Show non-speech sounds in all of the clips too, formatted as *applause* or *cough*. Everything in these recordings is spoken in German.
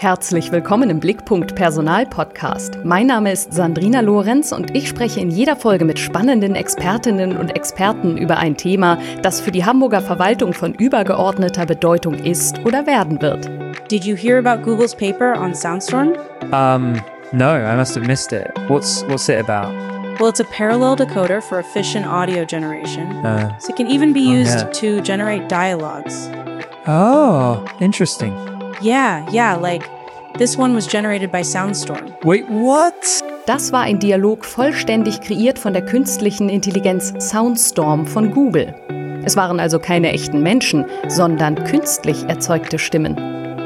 Herzlich willkommen im Blickpunkt Personal Podcast. Mein Name ist Sandrina Lorenz und ich spreche in jeder Folge mit spannenden Expertinnen und Experten über ein Thema, das für die Hamburger Verwaltung von übergeordneter Bedeutung ist oder werden wird. Did you hear about Google's paper on Soundstorm? Um, no, I must have missed it. What's what's it about? Well, it's a parallel decoder for efficient audio generation. Uh, So it can even be Oh, used yeah. to generate dialogues. oh, interesting. Yeah, yeah, like this one was generated by Soundstorm. Wait, what? Das war ein Dialog vollständig kreiert von der künstlichen Intelligenz Soundstorm von Google. Es waren also keine echten Menschen, sondern künstlich erzeugte Stimmen.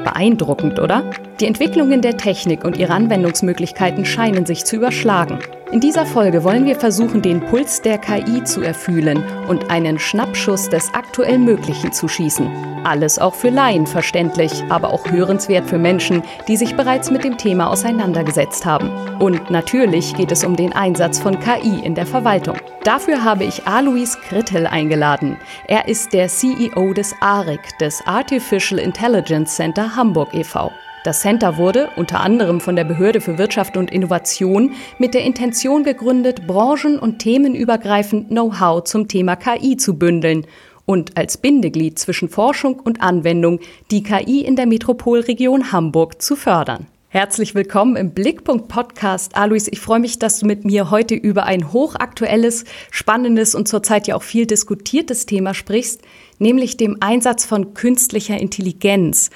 Beeindruckend, oder? Die Entwicklungen der Technik und ihre Anwendungsmöglichkeiten scheinen sich zu überschlagen. In dieser Folge wollen wir versuchen, den Puls der KI zu erfühlen und einen Schnappschuss des aktuell Möglichen zu schießen. Alles auch für Laien verständlich, aber auch hörenswert für Menschen, die sich bereits mit dem Thema auseinandergesetzt haben. Und natürlich geht es um den Einsatz von KI in der Verwaltung. Dafür habe ich Alois Krittel eingeladen. Er ist der CEO des ARIC, des Artificial Intelligence Center Hamburg e.V. Das Center wurde unter anderem von der Behörde für Wirtschaft und Innovation mit der Intention gegründet, branchen- und themenübergreifend Know-how zum Thema KI zu bündeln und als Bindeglied zwischen Forschung und Anwendung die KI in der Metropolregion Hamburg zu fördern. Herzlich willkommen im Blickpunkt Podcast. Alois, ich freue mich, dass du mit mir heute über ein hochaktuelles, spannendes und zurzeit ja auch viel diskutiertes Thema sprichst, nämlich dem Einsatz von künstlicher Intelligenz.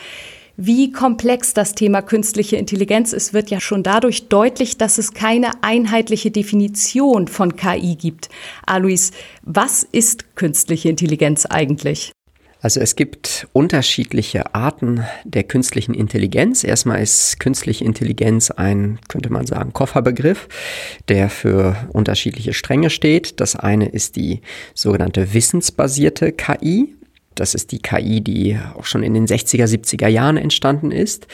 Wie komplex das Thema künstliche Intelligenz ist, wird ja schon dadurch deutlich, dass es keine einheitliche Definition von KI gibt. Alois, was ist künstliche Intelligenz eigentlich? Also es gibt unterschiedliche Arten der künstlichen Intelligenz. Erstmal ist künstliche Intelligenz ein, könnte man sagen, Kofferbegriff, der für unterschiedliche Stränge steht. Das eine ist die sogenannte wissensbasierte KI. Das ist die KI, die auch schon in den 60er, 70er Jahren entstanden ist.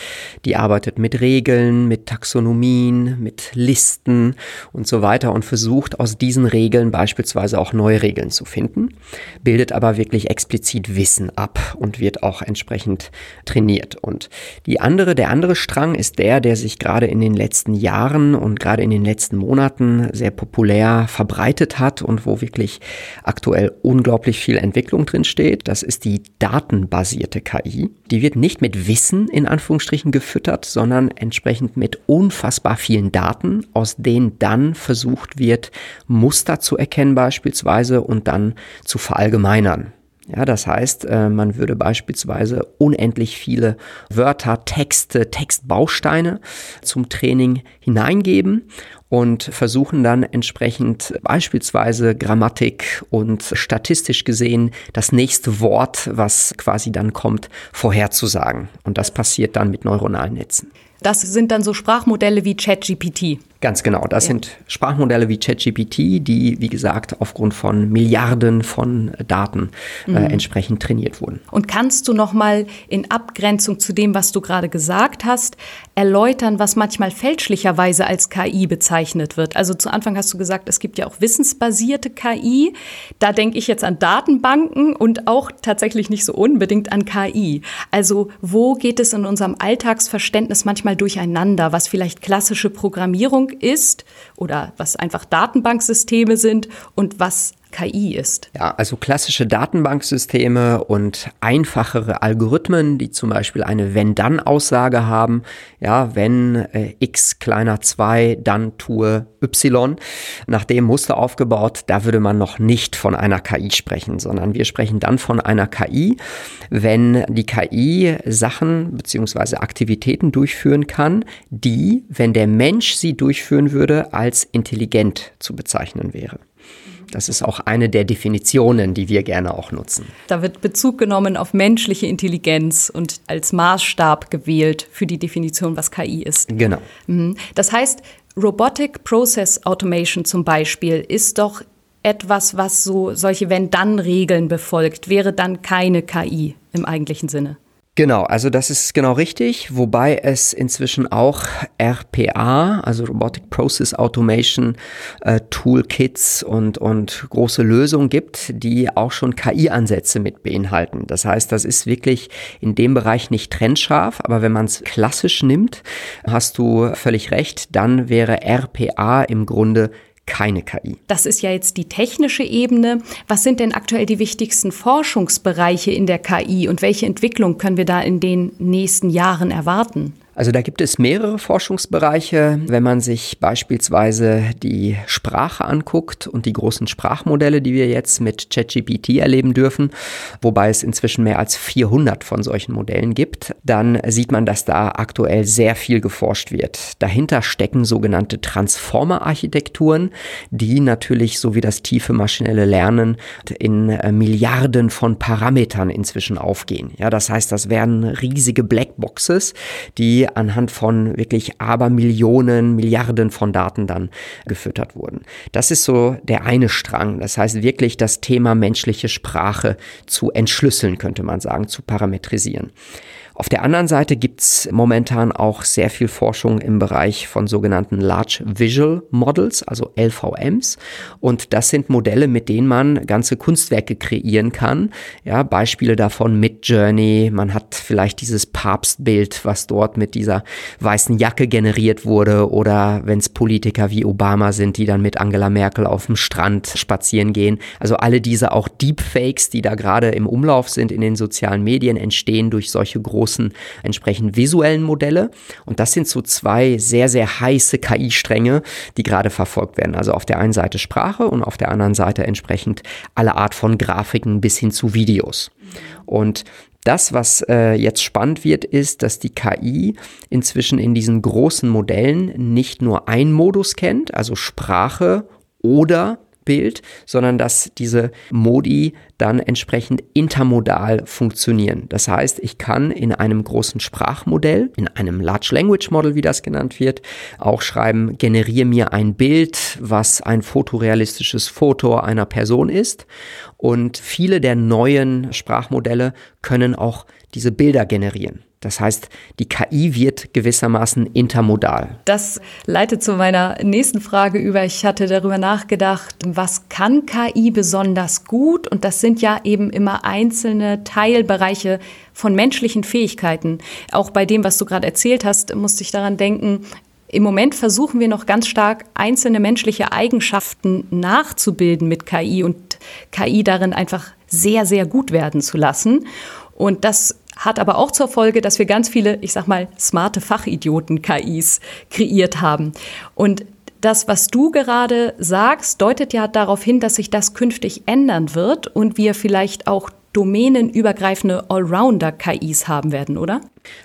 Die arbeitet mit Regeln, mit Taxonomien, mit Listen und so weiter und versucht aus diesen Regeln beispielsweise auch neue Regeln zu finden, bildet aber wirklich explizit Wissen ab und wird auch entsprechend trainiert. Und die andere, der andere Strang ist der, der sich gerade in den letzten Jahren und gerade in den letzten Monaten sehr populär verbreitet hat und wo wirklich aktuell unglaublich viel Entwicklung drin steht. Das die datenbasierte KI. Die wird nicht mit Wissen in Anführungsstrichen gefüttert, sondern entsprechend mit unfassbar vielen Daten, aus denen dann versucht wird, Muster zu erkennen beispielsweise und dann zu verallgemeinern. Ja, das heißt, äh, man würde beispielsweise unendlich viele Wörter, Texte, Textbausteine zum Training hineingeben und versuchen dann entsprechend beispielsweise Grammatik und statistisch gesehen das nächste Wort, was quasi dann kommt, vorherzusagen. Und das passiert dann mit neuronalen Netzen. Das sind dann so Sprachmodelle wie ChatGPT. Ganz genau. Das Ja. sind Sprachmodelle wie ChatGPT, die, wie gesagt, aufgrund von Milliarden von Daten äh, entsprechend trainiert wurden. Und kannst du noch mal in Abgrenzung zu dem, was du gerade gesagt hast, erläutern, was manchmal fälschlicherweise als KI bezeichnet wird? Also zu Anfang hast du gesagt, es gibt ja auch wissensbasierte KI. Da denke ich jetzt an Datenbanken und auch tatsächlich nicht so unbedingt an KI. Also wo geht es in unserem Alltagsverständnis manchmal durcheinander, was vielleicht klassische Programmierung ist oder was einfach Datenbanksysteme sind und was KI ist? Ja, also klassische Datenbanksysteme und einfachere Algorithmen, die zum Beispiel eine Wenn-Dann-Aussage haben. Ja, wenn äh, x kleiner 2, dann tue y. Nach dem Muster aufgebaut, da würde man noch nicht von einer KI sprechen, sondern wir sprechen dann von einer KI, wenn die KI Sachen beziehungsweise Aktivitäten durchführen kann, die, wenn der Mensch sie durchführen würde, als intelligent zu bezeichnen wäre. Das ist auch eine der Definitionen, die wir gerne auch nutzen. Da wird Bezug genommen auf menschliche Intelligenz und als Maßstab gewählt für die Definition, was KI ist. Genau. Mhm. Das heißt, Robotic Process Automation zum Beispiel ist doch etwas, was so solche Wenn-Dann-Regeln befolgt, wäre dann keine KI im eigentlichen Sinne. Genau, also das ist genau richtig, wobei es inzwischen auch RPA, also Robotic Process Automation äh, Toolkits und, und große Lösungen gibt, die auch schon KI-Ansätze mit beinhalten. Das heißt, das ist wirklich in dem Bereich nicht trennscharf, aber wenn man es klassisch nimmt, hast du völlig recht, dann wäre RPA im Grunde keine KI. Das ist ja jetzt die technische Ebene. Was sind denn aktuell die wichtigsten Forschungsbereiche in der KI und welche Entwicklung können wir da in den nächsten Jahren erwarten? Also da gibt es mehrere Forschungsbereiche. Wenn man sich beispielsweise die Sprache anguckt und die großen Sprachmodelle, die wir jetzt mit ChatGPT erleben dürfen, wobei es inzwischen mehr als 400 von solchen Modellen gibt, dann sieht man, dass da aktuell sehr viel geforscht wird. Dahinter stecken sogenannte Transformer-Architekturen, die natürlich, so wie das tiefe maschinelle Lernen, in äh, Milliarden von Parametern inzwischen aufgehen. Ja, das heißt, das werden riesige Blackboxes, die anhand von wirklich Abermillionen, Milliarden von Daten dann gefüttert wurden. Das ist so der eine Strang. Das heißt wirklich das Thema menschliche Sprache zu entschlüsseln, könnte man sagen, zu parametrisieren. Auf der anderen Seite gibt's momentan auch sehr viel Forschung im Bereich von sogenannten Large Visual Models, also LVMs. Und das sind Modelle, mit denen man ganze Kunstwerke kreieren kann. Ja, Beispiele davon mit Journey. Man hat vielleicht dieses Papstbild, was dort mit dieser weißen Jacke generiert wurde. Oder wenn es Politiker wie Obama sind, die dann mit Angela Merkel auf dem Strand spazieren gehen. Also alle diese auch Deepfakes, die da gerade im Umlauf sind in den sozialen Medien, entstehen durch solche großen großen entsprechend visuellen Modelle. Und das sind so zwei sehr, sehr heiße KI-Stränge, die gerade verfolgt werden. Also auf der einen Seite Sprache und auf der anderen Seite entsprechend alle Art von Grafiken bis hin zu Videos. Und das, was äh, jetzt spannend wird, ist, dass die KI inzwischen in diesen großen Modellen nicht nur ein Modus kennt, also Sprache oder Bild, sondern dass diese Modi dann entsprechend intermodal funktionieren. Das heißt, ich kann in einem großen Sprachmodell, in einem Large Language Model, wie das genannt wird, auch schreiben, generiere mir ein Bild, was ein fotorealistisches Foto einer Person ist. Und viele der neuen Sprachmodelle können auch diese Bilder generieren. Das heißt, die KI wird gewissermaßen intermodal. Das leitet zu meiner nächsten Frage über. Ich hatte darüber nachgedacht, was kann KI besonders gut? Und das sind ja eben immer einzelne Teilbereiche von menschlichen Fähigkeiten. Auch bei dem, was du gerade erzählt hast, musste ich daran denken, im Moment versuchen wir noch ganz stark einzelne menschliche Eigenschaften nachzubilden mit KI und KI darin einfach sehr, sehr gut werden zu lassen. Und das hat aber auch zur Folge, dass wir ganz viele, ich sag mal, smarte Fachidioten-KIs kreiert haben. Und das, was du gerade sagst, deutet ja darauf hin, dass sich das künftig ändern wird und wir vielleicht auch domänenübergreifende Allrounder-KIs haben werden, oder?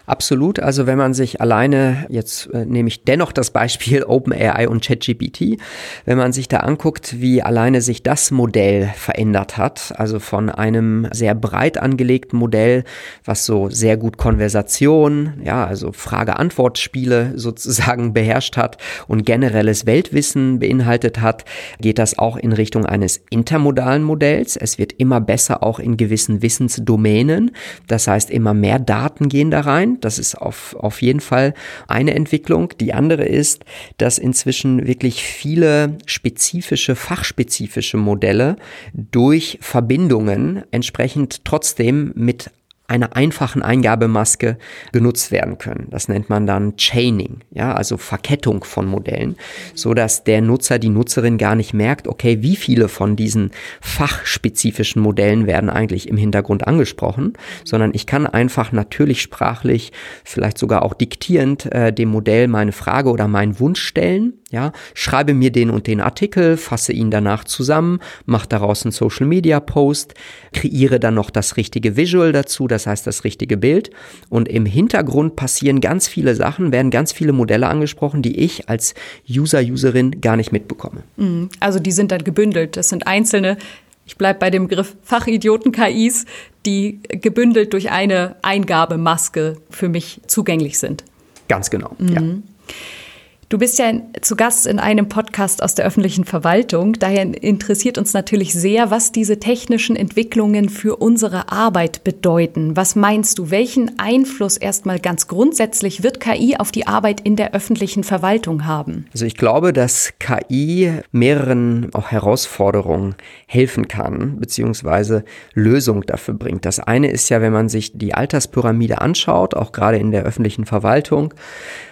Absolut. Also wenn man sich alleine, jetzt äh, nehme ich dennoch das Beispiel *laughs* OpenAI und ChatGPT, wenn man sich da anguckt, wie alleine sich das Modell verändert hat, also von einem sehr breit angelegten Modell, was so sehr gut Konversation, ja, also Frage-Antwort-Spiele *laughs* sozusagen beherrscht hat und generelles Weltwissen beinhaltet hat, geht das auch in Richtung eines intermodalen Modells. Es wird immer besser auch in gewissen Wissensdomänen. Das heißt, immer mehr Daten gehen da rein. Das ist auf, auf jeden Fall eine Entwicklung. Die andere ist, dass inzwischen wirklich viele spezifische, fachspezifische Modelle durch Verbindungen entsprechend trotzdem mit einer einfachen Eingabemaske genutzt werden können. Das nennt man dann Chaining, ja, also Verkettung von Modellen, so dass der Nutzer, die Nutzerin gar nicht merkt, okay, wie viele von diesen fachspezifischen Modellen werden eigentlich im Hintergrund angesprochen, sondern ich kann einfach natürlich sprachlich, vielleicht sogar auch diktierend äh, dem Modell meine Frage oder meinen Wunsch stellen ja, schreibe mir den und den Artikel, fasse ihn danach zusammen, mache daraus einen Social Media Post, kreiere dann noch das richtige Visual dazu, das heißt das richtige Bild. Und im Hintergrund passieren ganz viele Sachen, werden ganz viele Modelle angesprochen, die ich als User, Userin gar nicht mitbekomme. Mhm. Also die sind dann gebündelt. Das sind einzelne, ich bleibe bei dem Begriff Fachidioten-KIs, die gebündelt durch eine Eingabemaske für mich zugänglich sind. Ganz genau, mhm. ja. Du bist ja zu Gast in einem Podcast aus der öffentlichen Verwaltung. Daher interessiert uns natürlich sehr, was diese technischen Entwicklungen für unsere Arbeit bedeuten. Was meinst du, welchen Einfluss erstmal ganz grundsätzlich wird KI auf die Arbeit in der öffentlichen Verwaltung haben? Also ich glaube, dass KI mehreren auch Herausforderungen helfen kann, beziehungsweise Lösung dafür bringt. Das eine ist ja, wenn man sich die Alterspyramide anschaut, auch gerade in der öffentlichen Verwaltung,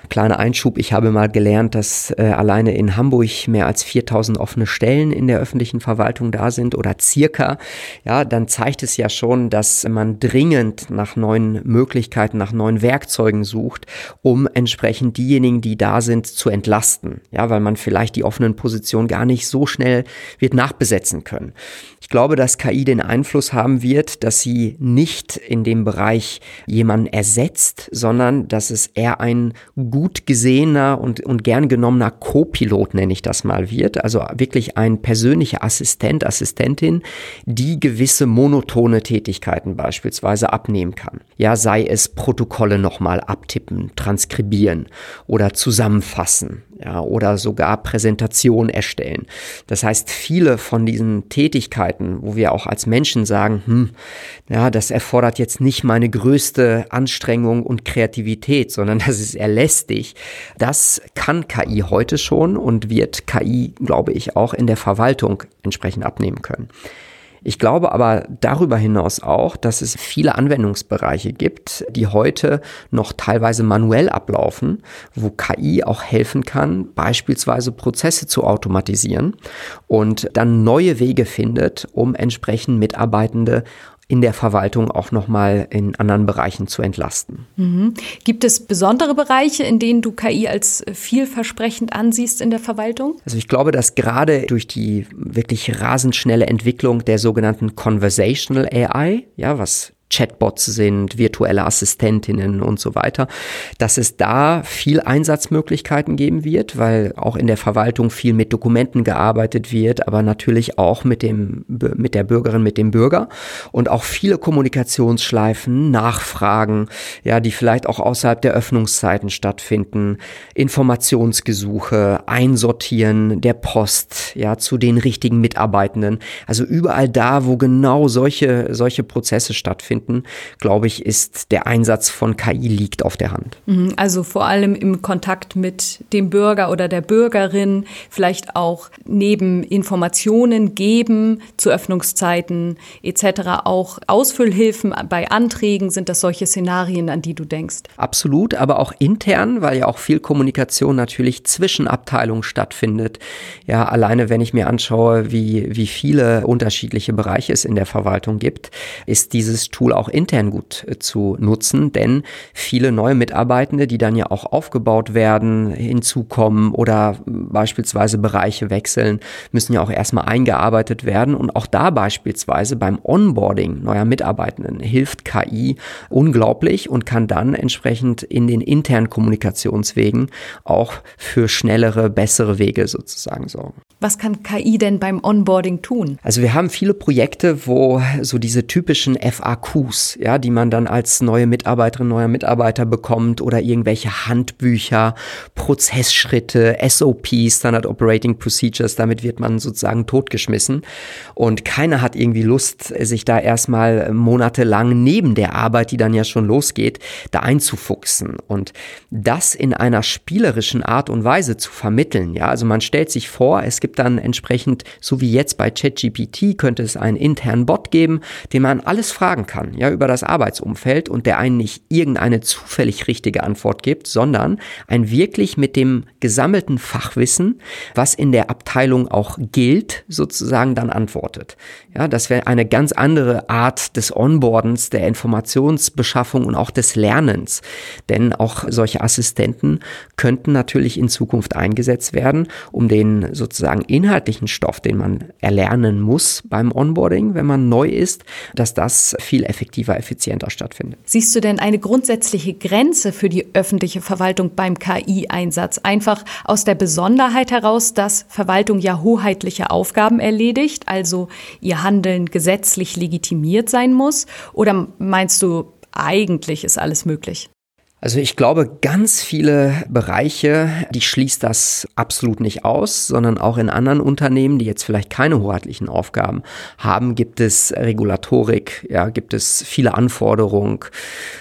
Kleiner Einschub, ich habe mal gelernt, dass äh, alleine in Hamburg mehr als 4000 offene Stellen in der öffentlichen Verwaltung da sind oder circa. Ja, dann zeigt es ja schon, dass man dringend nach neuen Möglichkeiten, nach neuen Werkzeugen sucht, um entsprechend diejenigen, die da sind, zu entlasten. Ja, weil man vielleicht die offenen Positionen gar nicht so schnell wird nachbesetzen können. Ich glaube, dass KI den Einfluss haben wird, dass sie nicht in dem Bereich jemanden ersetzt, sondern dass es eher ein gut gesehener und, und gern genommener Co-Pilot, nenne ich das mal, wird. Also wirklich ein persönlicher Assistent, Assistentin, die gewisse monotone Tätigkeiten beispielsweise abnehmen kann. Ja, sei es Protokolle nochmal abtippen, transkribieren oder zusammenfassen ja, oder sogar Präsentation erstellen. Das heißt, viele von diesen Tätigkeiten, wo wir auch als Menschen sagen, hm, ja, das erfordert jetzt nicht meine größte Anstrengung und Kreativität, sondern *laughs* das ist eher lästig. Das kann KI heute schon und wird KI, glaube ich, auch in der Verwaltung entsprechend abnehmen können. Ich glaube aber darüber hinaus auch, dass es viele Anwendungsbereiche gibt, die heute noch teilweise manuell ablaufen, wo KI auch helfen kann, beispielsweise Prozesse zu automatisieren und dann neue Wege findet, um entsprechend Mitarbeitende in der Verwaltung auch nochmal in anderen Bereichen zu entlasten. Mhm. Gibt es besondere Bereiche, in denen du KI als vielversprechend ansiehst in der Verwaltung? Also ich glaube, dass gerade durch die wirklich rasend schnelle Entwicklung der sogenannten Conversational AI, ja, was Chatbots sind, virtuelle Assistentinnen und so weiter, dass es da viel Einsatzmöglichkeiten geben wird, weil auch in der Verwaltung viel mit Dokumenten gearbeitet wird, aber natürlich auch mit dem, mit der Bürgerin, mit dem Bürger und auch viele Kommunikationsschleifen, Nachfragen, ja, die vielleicht auch außerhalb der Öffnungszeiten stattfinden, Informationsgesuche, Einsortieren der Post, ja, zu den richtigen Mitarbeitenden. Also überall da, wo genau solche, solche Prozesse stattfinden stattfinden, glaube ich, ist der Einsatz von KI liegt auf der Hand. Mhm, also vor allem im Kontakt mit dem Bürger oder der Bürgerin, vielleicht auch neben Informationen geben zu Öffnungszeiten etc. auch Ausfüllhilfen bei Anträgen. Sind das solche Szenarien, an die du denkst? Absolut, aber auch intern, weil ja auch viel Kommunikation natürlich zwischen Abteilungen stattfindet. Ja, alleine wenn ich mir anschaue, wie, wie viele unterschiedliche Bereiche es in der Verwaltung gibt, ist dieses Tool Tool auch intern gut äh, zu nutzen, denn viele neue Mitarbeitende, die dann ja auch aufgebaut werden, hinzukommen oder beispielsweise Bereiche wechseln, müssen ja auch erstmal eingearbeitet werden und auch da beispielsweise beim Onboarding neuer Mitarbeitenden hilft KI unglaublich und kann dann entsprechend in den internen Kommunikationswegen auch für schnellere, bessere Wege sozusagen sorgen. Was kann KI denn beim Onboarding tun? Also wir haben viele Projekte, wo so diese typischen FAQs, ja, die man dann als neue Mitarbeiterin, neuer Mitarbeiter bekommt oder irgendwelche Handbücher, Prozessschritte, SOPs, Standard Operating Procedures, damit wird man sozusagen totgeschmissen. Und keiner hat irgendwie Lust, sich da erstmal monatelang neben der Arbeit, die dann ja schon losgeht, da einzufuchsen. Und das in einer spielerischen Art und Weise zu vermitteln. Ja, also man stellt sich vor, es gibt dann entsprechend, so wie jetzt bei ChatGPT, könnte es einen internen Bot geben, den man alles fragen kann, ja, über das Arbeitsumfeld und der einen nicht irgendeine zufällig richtige Antwort gibt, sondern ein wirklich mit dem gesammelten Fachwissen, was in der Abteilung auch gilt, sozusagen dann antwortet. Ja, das wäre eine ganz andere Art des Onboardens, der Informationsbeschaffung und auch des Lernens. Denn auch solche Assistenten könnten natürlich in Zukunft eingesetzt werden, um den sozusagen sozusagen inhaltlichen Stoff, den man erlernen muss beim Onboarding, wenn man neu ist, dass das viel effektiver, effizienter stattfindet. Siehst du denn eine grundsätzliche Grenze für die öffentliche Verwaltung beim KI-Einsatz? Einfach aus der Besonderheit heraus, dass Verwaltung ja hoheitliche Aufgaben erledigt, also ihr Handeln gesetzlich legitimiert sein muss? Oder meinst du, eigentlich ist alles möglich? Also ich glaube, ganz viele Bereiche, die schließt das absolut nicht aus, sondern auch in anderen Unternehmen, die jetzt vielleicht keine hoheitlichen Aufgaben haben, gibt es Regulatorik, ja, gibt es viele Anforderungen.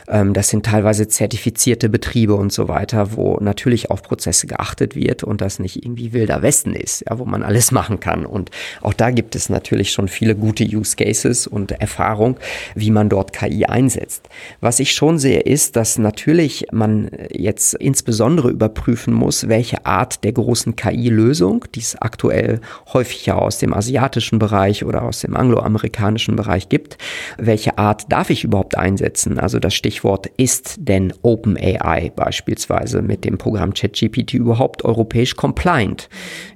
Ähm, das sind teilweise zertifizierte Betriebe und so weiter, wo natürlich auf Prozesse geachtet wird und das nicht irgendwie wilder Westen ist, ja, wo man alles machen kann. Und auch da gibt es natürlich schon viele gute Use Cases und Erfahrung, wie man dort KI einsetzt. Was ich schon sehe, ist, dass natürlich natürlich man jetzt insbesondere überprüfen muss, welche Art der großen KI-Lösung, die es aktuell häufig ja aus dem asiatischen Bereich oder aus dem angloamerikanischen Bereich gibt, welche Art darf ich überhaupt einsetzen? Also das Stichwort ist denn OpenAI beispielsweise mit dem Programm ChatGPT überhaupt europäisch compliant?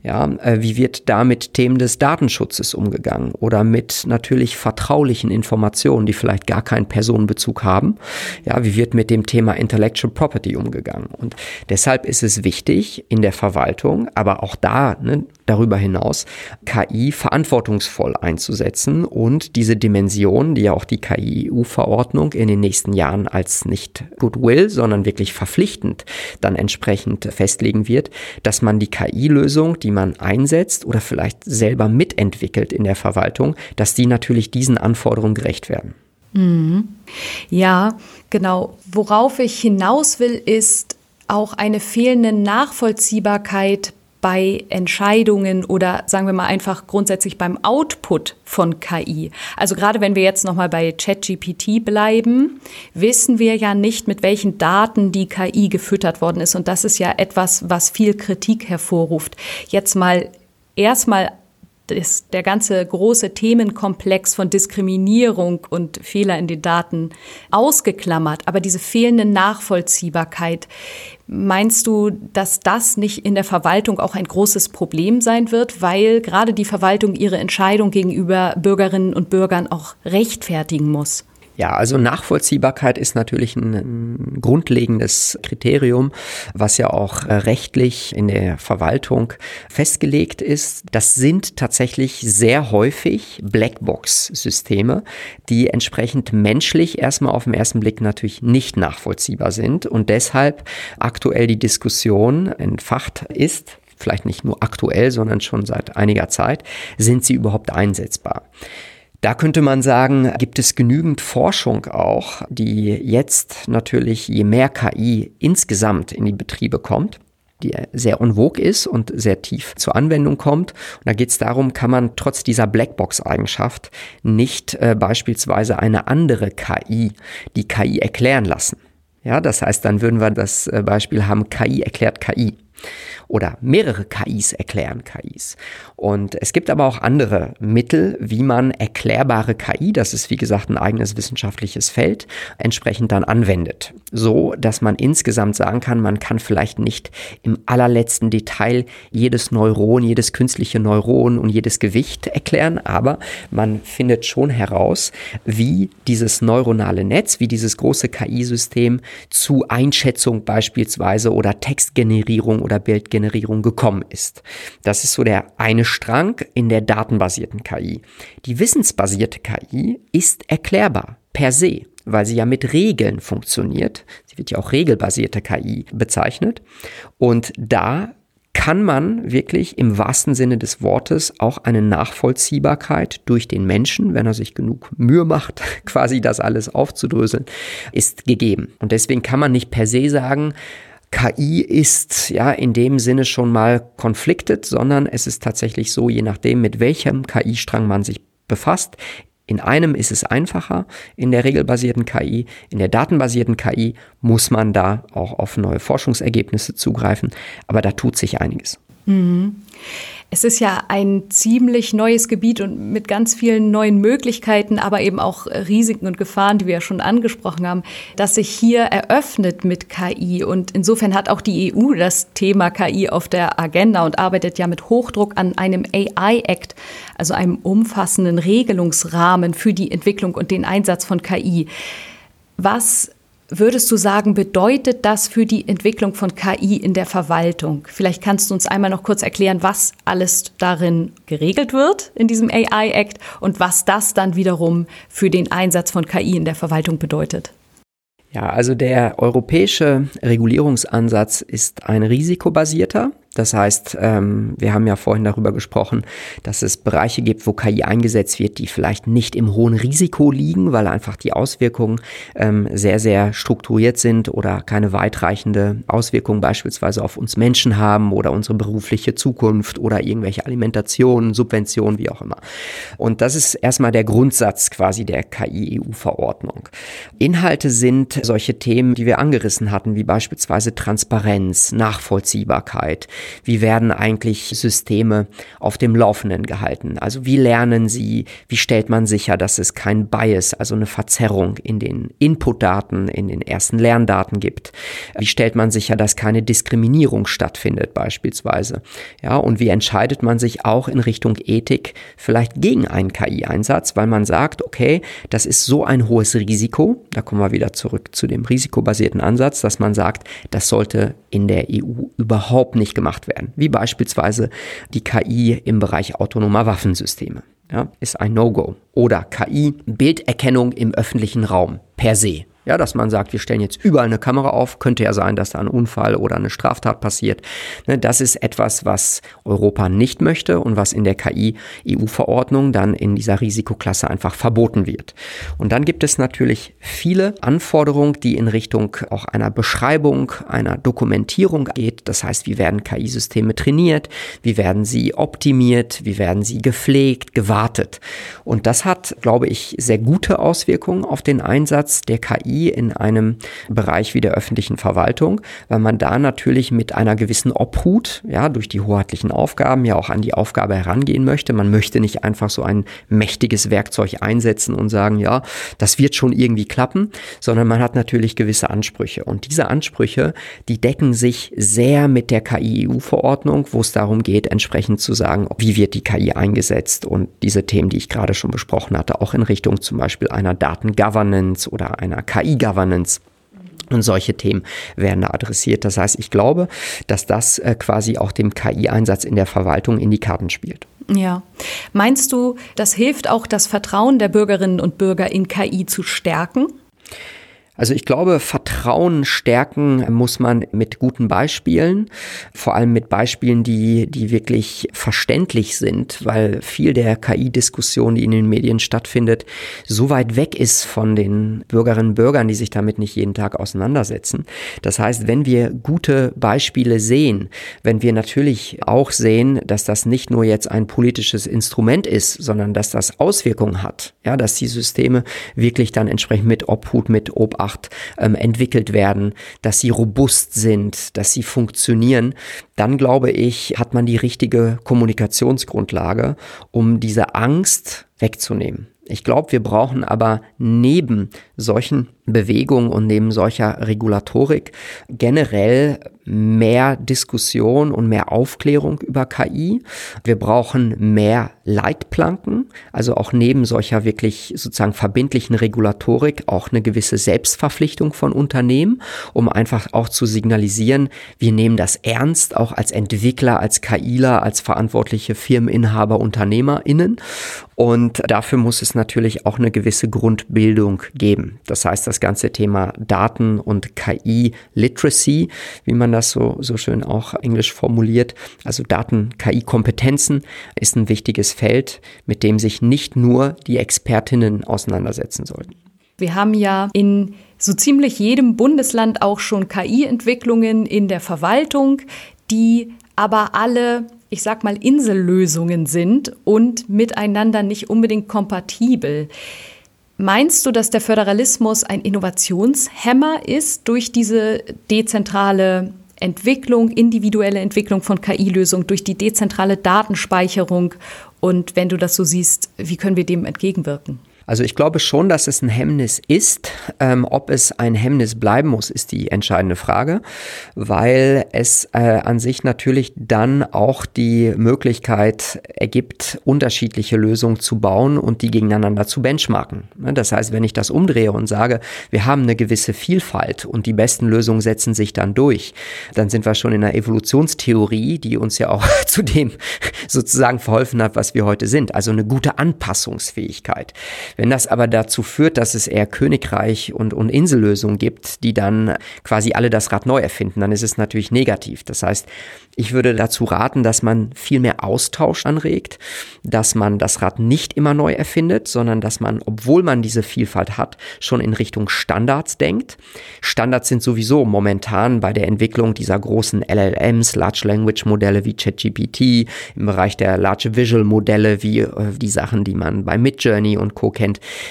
Ja, äh, wie wird da mit Themen des Datenschutzes umgegangen oder mit natürlich vertraulichen Informationen, die vielleicht gar keinen Personenbezug haben? Ja, wie wird mit dem Thema Intellect Intellectual Property umgegangen. Und deshalb ist es wichtig in der Verwaltung, aber auch da ne, darüber hinaus, KI verantwortungsvoll einzusetzen und diese Dimension, die ja auch die KI-EU-Verordnung in den nächsten Jahren als nicht Goodwill, sondern wirklich verpflichtend dann entsprechend festlegen wird, dass man die KI-Lösung, die man einsetzt oder vielleicht selber mitentwickelt in der Verwaltung, dass die natürlich diesen Anforderungen gerecht werden. Mhm. Ja, genau. Worauf ich hinaus will, ist auch eine fehlende Nachvollziehbarkeit bei Entscheidungen oder sagen wir mal einfach grundsätzlich beim Output von KI. Also gerade wenn wir jetzt noch mal bei ChatGPT bleiben, wissen wir ja nicht, mit welchen Daten die KI gefüttert worden ist und das ist ja etwas, was viel Kritik hervorruft. Jetzt mal erstmal das, der ganze große Themenkomplex von Diskriminierung und Fehler in den Daten ausgeklammert. Aber diese fehlende Nachvollziehbarkeit, meinst du, dass das nicht in der Verwaltung auch ein großes Problem sein wird, weil gerade die Verwaltung ihre Entscheidung gegenüber Bürgerinnen und Bürgern auch rechtfertigen muss? Ja, also Nachvollziehbarkeit ist natürlich ein, ein, grundlegendes Kriterium, was ja auch äh, rechtlich in der Verwaltung festgelegt ist. Das sind tatsächlich sehr häufig Blackbox-Systeme, die entsprechend menschlich erstmal auf den ersten Blick natürlich nicht nachvollziehbar sind und deshalb aktuell die Diskussion entfacht ist, vielleicht nicht nur aktuell, sondern schon seit einiger Zeit, sind sie überhaupt einsetzbar. Da könnte man sagen, gibt es genügend Forschung auch, die jetzt natürlich, je mehr KI insgesamt in die Betriebe kommt, die sehr vogue ist und sehr tief zur Anwendung kommt. Und da geht es darum, kann man trotz dieser Blackbox-Eigenschaft nicht äh, beispielsweise eine andere KI die KI erklären lassen. Ja, das heißt, dann würden wir das äh, Beispiel haben, KI erklärt KI oder mehrere KIs erklären KIs. Und es gibt aber auch andere Mittel, wie man erklärbare KI, das ist wie gesagt ein eigenes wissenschaftliches Feld, entsprechend dann anwendet. So, dass man insgesamt sagen kann, man kann vielleicht nicht im allerletzten Detail jedes Neuron, jedes künstliche Neuron und jedes Gewicht erklären, aber man findet schon heraus, wie dieses neuronale Netz, wie dieses große KI-System zu Einschätzung beispielsweise oder Textgenerierung oder Bildgenerierung gekommen ist. Das ist so der eine Strang in der datenbasierten KI. Die wissensbasierte KI ist erklärbar per se, weil sie ja mit Regeln funktioniert. Sie wird ja auch regelbasierte KI bezeichnet. Und da kann man wirklich im wahrsten Sinne des Wortes auch eine Nachvollziehbarkeit durch den Menschen, wenn er sich genug Mühe macht, *laughs* quasi das alles aufzudröseln, ist gegeben. Und deswegen kann man nicht per se sagen, KI ist ja in dem Sinne schon mal konfliktet, sondern es ist tatsächlich so, je nachdem, mit welchem KI-Strang man sich befasst. In einem ist es einfacher, in der regelbasierten KI, in der datenbasierten KI muss man da auch auf neue Forschungsergebnisse zugreifen, aber da tut sich einiges. Mhm. Es ist ja ein ziemlich neues Gebiet und mit ganz vielen neuen Möglichkeiten, aber eben auch Risiken und Gefahren, die wir ja schon angesprochen haben, dass sich hier eröffnet mit KI. Und insofern hat auch die EU das Thema KI auf der Agenda und arbeitet ja mit Hochdruck an einem AI-Act, also einem umfassenden Regelungsrahmen für die Entwicklung und den Einsatz von KI. Was würdest du sagen, bedeutet das für die Entwicklung von KI in der Verwaltung? Vielleicht kannst du uns einmal noch kurz erklären, was alles darin geregelt wird in diesem AI Act und was das dann wiederum für den Einsatz von KI in der Verwaltung bedeutet. Ja, also der europäische Regulierungsansatz ist ein risikobasierter. Das heißt, ähm, wir haben ja vorhin darüber gesprochen, dass es Bereiche gibt, wo KI eingesetzt wird, die vielleicht nicht im hohen Risiko liegen, weil einfach die Auswirkungen ähm, sehr, sehr strukturiert sind oder keine weitreichende Auswirkungen beispielsweise auf uns Menschen haben oder unsere berufliche Zukunft oder irgendwelche Alimentationen, Subventionen, wie auch immer. Und das ist erstmal der Grundsatz quasi der KI-EU-Verordnung. Inhalte sind solche Themen, die wir angerissen hatten, wie beispielsweise Transparenz, Nachvollziehbarkeit, wie werden eigentlich Systeme auf dem Laufenden gehalten? Also wie lernen sie, wie stellt man sicher, dass es kein Bias, also eine Verzerrung in den Inputdaten, in den ersten Lerndaten gibt? Wie stellt man sicher, dass keine Diskriminierung stattfindet beispielsweise? Ja, und wie entscheidet man sich auch in Richtung Ethik vielleicht gegen einen KI-Einsatz, weil man sagt, okay, das ist so ein hohes Risiko, da kommen wir wieder zurück zu dem risikobasierten Ansatz, dass man sagt, das sollte in der EU überhaupt nicht gemacht werden, wie beispielsweise die KI im Bereich autonomer Waffensysteme. Ja, ist ein No-Go. Oder KI, Bilderkennung im öffentlichen Raum per se. Ja, dass man sagt, wir stellen jetzt überall eine Kamera auf, könnte ja sein, dass da ein Unfall oder eine Straftat passiert. Ne, das ist etwas, was Europa nicht möchte und was in der KI-EU-Verordnung dann in dieser Risikoklasse einfach verboten wird. Und dann gibt es natürlich viele Anforderungen, die in Richtung auch einer Beschreibung, einer Dokumentierung geht. Das heißt, wie werden KI-Systeme trainiert? Wie werden sie optimiert? Wie werden sie gepflegt, gewartet? Und das hat, glaube ich, sehr gute Auswirkungen auf den Einsatz der KI in einem Bereich wie der öffentlichen Verwaltung, weil man da natürlich mit einer gewissen Obhut, ja, durch die hoheitlichen Aufgaben ja auch an die Aufgabe herangehen möchte. Man möchte nicht einfach so ein mächtiges Werkzeug einsetzen und sagen, ja, das wird schon irgendwie klappen, sondern man hat natürlich gewisse Ansprüche. Und diese Ansprüche, die decken sich sehr mit der KI-EU-Verordnung, wo es darum geht, entsprechend zu sagen, wie wird die KI eingesetzt und diese Themen, die ich gerade schon besprochen hatte, auch in Richtung zum Beispiel einer Datengovernance oder einer KI KI-Governance. Und solche Themen werden da adressiert. Das heißt, ich glaube, dass das äh, quasi auch dem KI-Einsatz in der Verwaltung in die Karten spielt. Ja. Meinst du, das hilft auch, das Vertrauen der Bürgerinnen und Bürger in KI zu stärken? Also ich glaube, Vertrauen stärken muss man mit guten Beispielen, vor allem mit Beispielen, die, die wirklich verständlich sind, weil viel der KI-Diskussion, die in den Medien stattfindet, so weit weg ist von den Bürgerinnen und Bürgern, die sich damit nicht jeden Tag auseinandersetzen. Das heißt, wenn wir gute Beispiele sehen, wenn wir natürlich auch sehen, dass das nicht nur jetzt ein politisches Instrument ist, sondern dass das Auswirkungen hat, ja, dass die Systeme wirklich dann entsprechend mit Obhut, mit Obacht Macht ähm, entwickelt werden, dass sie robust sind, dass sie funktionieren, dann glaube ich, hat man die richtige Kommunikationsgrundlage, um diese Angst wegzunehmen. Ich glaube, wir brauchen aber neben solchen Bewegungen und neben solcher Regulatorik generell mehr Diskussion und mehr Aufklärung über KI. Wir brauchen mehr Leitplanken, also auch neben solcher wirklich sozusagen verbindlichen Regulatorik auch eine gewisse Selbstverpflichtung von Unternehmen, um einfach auch zu signalisieren, wir nehmen das ernst, auch als Entwickler, als KIler, als verantwortliche Firmeninhaber, UnternehmerInnen. Und dafür muss es natürlich auch eine gewisse Grundbildung geben. Das heißt, das ganze Thema Daten und KI-Literacy, wie man das so, so schön auch englisch formuliert, also Daten-KI-Kompetenzen, ist ein wichtiges Feld, mit dem sich nicht nur die Expertinnen auseinandersetzen sollten. Wir haben ja in so ziemlich jedem Bundesland auch schon KI-Entwicklungen in der Verwaltung, die aber alle ich sag mal, Insellösungen sind und miteinander nicht unbedingt kompatibel. Meinst du, dass der Föderalismus ein Innovationshemmer ist durch diese dezentrale Entwicklung, individuelle Entwicklung von KI-Lösungen, durch die dezentrale Datenspeicherung? Und wenn du das so siehst, wie können wir dem entgegenwirken? Also ich glaube schon, dass es ein Hemmnis ist. Ähm, ob es ein Hemmnis bleiben muss, ist die entscheidende Frage, weil es äh, an sich natürlich dann auch die Möglichkeit ergibt, unterschiedliche Lösungen zu bauen und die gegeneinander zu benchmarken. Ne, das heißt, wenn ich das umdrehe und sage, wir haben eine gewisse Vielfalt und die besten Lösungen setzen sich dann durch, dann sind wir schon in einer Evolutionstheorie, die uns ja auch *laughs* zu dem sozusagen verholfen hat, was wir heute sind. Also eine gute Anpassungsfähigkeit. Wenn das aber dazu führt, dass es eher Königreich und, und Insellösungen gibt, die dann quasi alle das Rad neu erfinden, dann ist es natürlich negativ. Das heißt, ich würde dazu raten, dass man viel mehr Austausch anregt, dass man das Rad nicht immer neu erfindet, sondern dass man, obwohl man diese Vielfalt hat, schon in Richtung Standards denkt. Standards sind sowieso momentan bei der Entwicklung dieser großen LLMs, Large Language Modelle wie ChatGPT, im Bereich der Large Visual Modelle wie äh, die Sachen, die man bei Midjourney und Co kennt.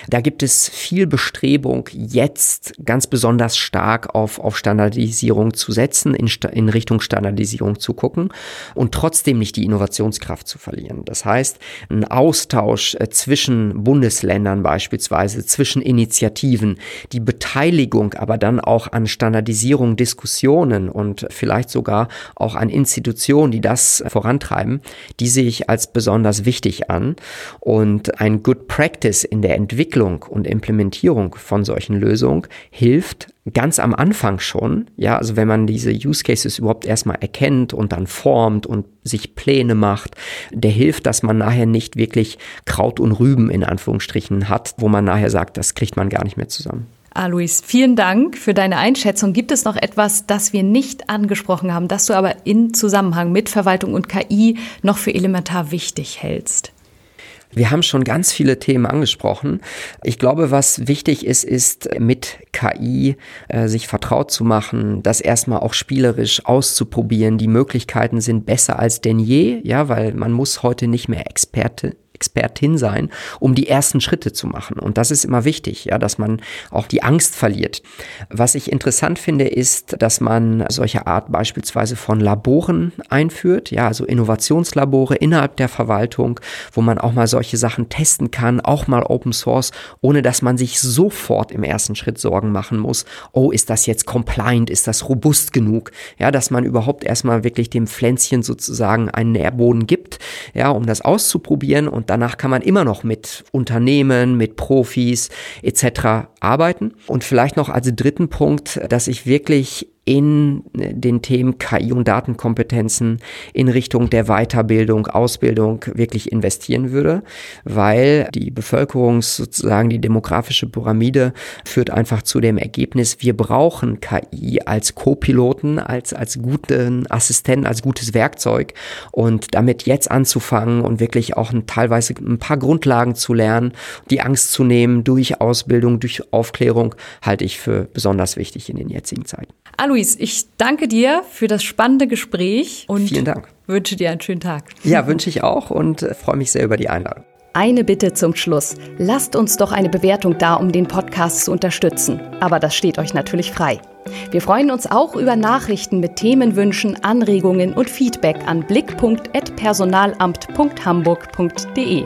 Da gibt es viel Bestrebung, jetzt ganz besonders stark auf, auf Standardisierung zu setzen, in, in Richtung Standardisierung zu gucken und trotzdem nicht die Innovationskraft zu verlieren. Das heißt, ein Austausch äh, zwischen Bundesländern beispielsweise, zwischen Initiativen, die Beteiligung aber dann auch an Standardisierung, Diskussionen und vielleicht sogar auch an Institutionen, die das vorantreiben, die sehe ich als besonders wichtig an. Und ein Good Practice in der Entwicklung und Implementierung von solchen Lösungen hilft ganz am Anfang schon, ja, also wenn man diese Use Cases überhaupt erstmal erkennt und dann formt und sich Pläne macht, der hilft, dass man nachher nicht wirklich Kraut und Rüben in Anführungsstrichen hat, wo man nachher sagt, das kriegt man gar nicht mehr zusammen. Alois, vielen Dank für deine Einschätzung. Gibt es noch etwas, das wir nicht angesprochen haben, das du aber in Zusammenhang mit Verwaltung und KI noch für elementar wichtig hältst? Wir haben schon ganz viele Themen angesprochen. Ich glaube, was wichtig ist, ist mit KI äh, sich vertraut zu machen, das erstmal auch spielerisch auszuprobieren. Die Möglichkeiten sind besser als denn je, ja, weil man muss heute nicht mehr Experte Expertin sein, um die ersten Schritte zu machen. Und das ist immer wichtig, ja, dass man auch die Angst verliert. Was ich interessant finde, ist, dass man solche Art beispielsweise von Laboren einführt, ja, also Innovationslabore innerhalb der Verwaltung, wo man auch mal solche Sachen testen kann, auch mal Open Source, ohne dass man sich sofort im ersten Schritt Sorgen machen muss, oh, ist das jetzt compliant, ist das robust genug, ja, dass man überhaupt erstmal wirklich dem Pflänzchen sozusagen einen Nährboden gibt, ja, um das auszuprobieren und danach kann man immer noch mit Unternehmen, mit Profis etc. arbeiten. Und vielleicht noch als dritten Punkt, dass ich wirklich in den Themen KI und Datenkompetenzen in Richtung der Weiterbildung, Ausbildung wirklich investieren würde, weil die Bevölkerungs sozusagen die demografische Pyramide führt einfach zu dem Ergebnis, wir brauchen KI als Co-Piloten, als, als guten Assistenten, als gutes Werkzeug und damit jetzt anzufangen und wirklich auch ein, teilweise ein paar Grundlagen zu lernen, die Angst zu nehmen durch Ausbildung, durch Aufklärung, halte ich für besonders wichtig in den jetzigen Zeiten. Alois, ich danke dir für das spannende Gespräch und Vielen Dank. wünsche dir einen schönen Tag. Ja, wünsche ich auch und äh, freue mich sehr über die Einladung. Eine Bitte zum Schluss. Lasst uns doch eine Bewertung da, um den Podcast zu unterstützen. Aber das steht euch natürlich frei. Wir freuen uns auch über Nachrichten mit Themenwünschen, Anregungen und Feedback an blick.personalamt.hamburg.de.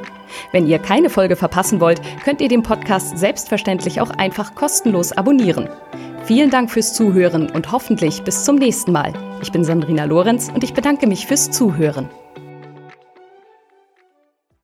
Wenn ihr keine Folge verpassen wollt, könnt ihr den Podcast selbstverständlich auch einfach kostenlos abonnieren. Vielen Dank fürs Zuhören und hoffentlich bis zum nächsten Mal. Ich bin Sandrina Lorenz und ich bedanke mich fürs Zuhören.